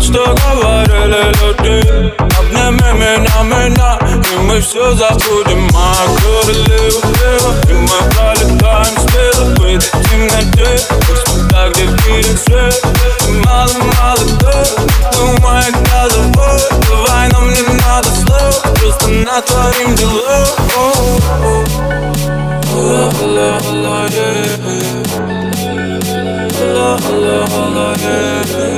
что говорили люди Обними меня, меня И мы все забудем Моя королева, И мы пролетаем смело В этой темноте так, где видит свет Мало-мало Думает головой Давай нам не надо слов Просто натворим дела Allah, Allah, Allah, yeah. Allah, Allah, Allah, yeah.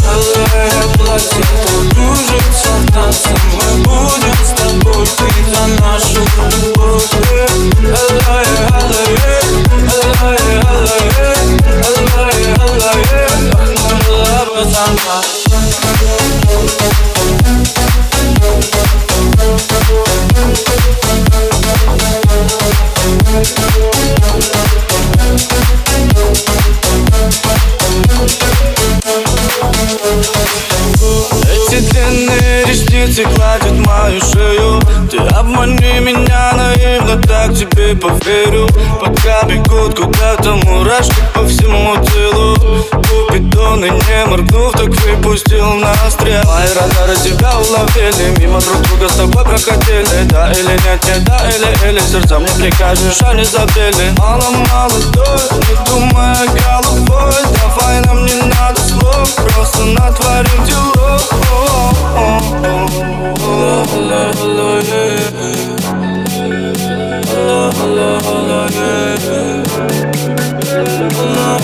ресницы гладят мою шею. Ты обмани меня наивно, так тебе поверю. Пока бегут куда-то мурашки по всему телу Купидоны не моргнув, так выпустил на стрел Мои радары тебя уловили, мимо друг друга с тобой проходили. Да или нет, нет, да или или сердца мне прикажешь, они забили Мало-мало не думая головой. Давай нам не надо слов, просто натворим делов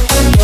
Thank